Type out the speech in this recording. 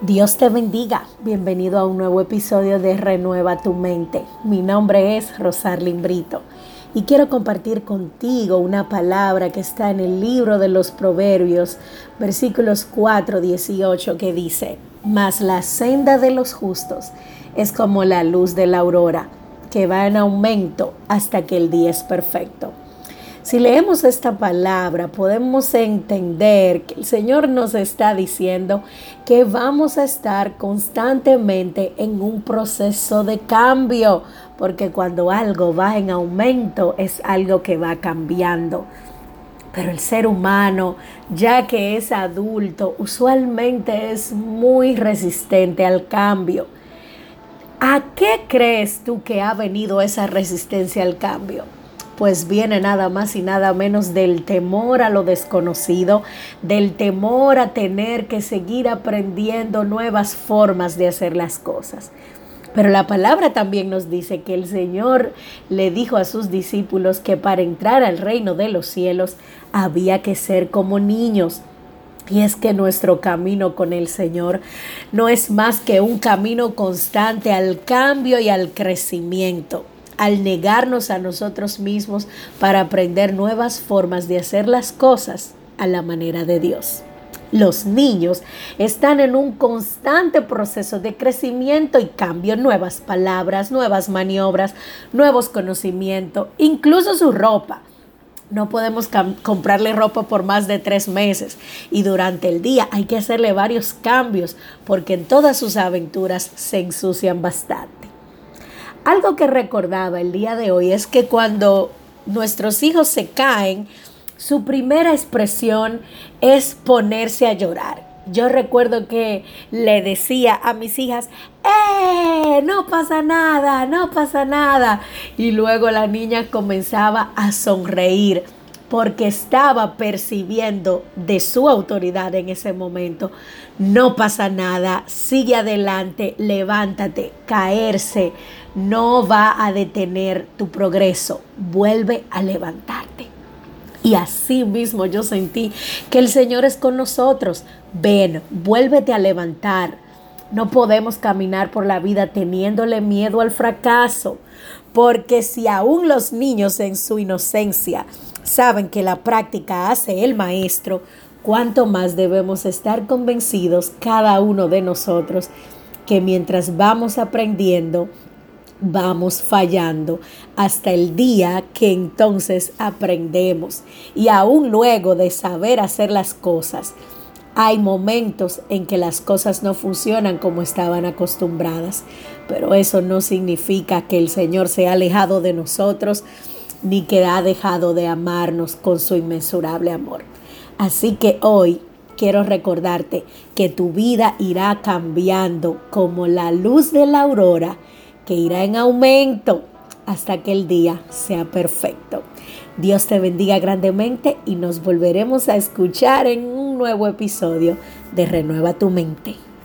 Dios te bendiga. Bienvenido a un nuevo episodio de Renueva tu mente. Mi nombre es Rosarlin Brito y quiero compartir contigo una palabra que está en el libro de los Proverbios, versículos 4, 18, que dice, Mas la senda de los justos es como la luz de la aurora, que va en aumento hasta que el día es perfecto. Si leemos esta palabra, podemos entender que el Señor nos está diciendo que vamos a estar constantemente en un proceso de cambio, porque cuando algo va en aumento es algo que va cambiando. Pero el ser humano, ya que es adulto, usualmente es muy resistente al cambio. ¿A qué crees tú que ha venido esa resistencia al cambio? Pues viene nada más y nada menos del temor a lo desconocido, del temor a tener que seguir aprendiendo nuevas formas de hacer las cosas. Pero la palabra también nos dice que el Señor le dijo a sus discípulos que para entrar al reino de los cielos había que ser como niños. Y es que nuestro camino con el Señor no es más que un camino constante al cambio y al crecimiento al negarnos a nosotros mismos para aprender nuevas formas de hacer las cosas a la manera de Dios. Los niños están en un constante proceso de crecimiento y cambio, nuevas palabras, nuevas maniobras, nuevos conocimientos, incluso su ropa. No podemos comprarle ropa por más de tres meses y durante el día hay que hacerle varios cambios porque en todas sus aventuras se ensucian bastante. Algo que recordaba el día de hoy es que cuando nuestros hijos se caen, su primera expresión es ponerse a llorar. Yo recuerdo que le decía a mis hijas, ¡eh! No pasa nada, no pasa nada. Y luego la niña comenzaba a sonreír porque estaba percibiendo de su autoridad en ese momento. No pasa nada, sigue adelante, levántate, caerse no va a detener tu progreso, vuelve a levantarte. Y así mismo yo sentí que el Señor es con nosotros. Ven, vuélvete a levantar. No podemos caminar por la vida teniéndole miedo al fracaso, porque si aún los niños en su inocencia saben que la práctica hace el maestro, cuánto más debemos estar convencidos cada uno de nosotros que mientras vamos aprendiendo, vamos fallando hasta el día que entonces aprendemos. Y aún luego de saber hacer las cosas, hay momentos en que las cosas no funcionan como estaban acostumbradas, pero eso no significa que el Señor se ha alejado de nosotros ni que ha dejado de amarnos con su inmensurable amor. Así que hoy quiero recordarte que tu vida irá cambiando como la luz de la aurora que irá en aumento hasta que el día sea perfecto. Dios te bendiga grandemente y nos volveremos a escuchar en nuevo episodio de Renueva tu mente.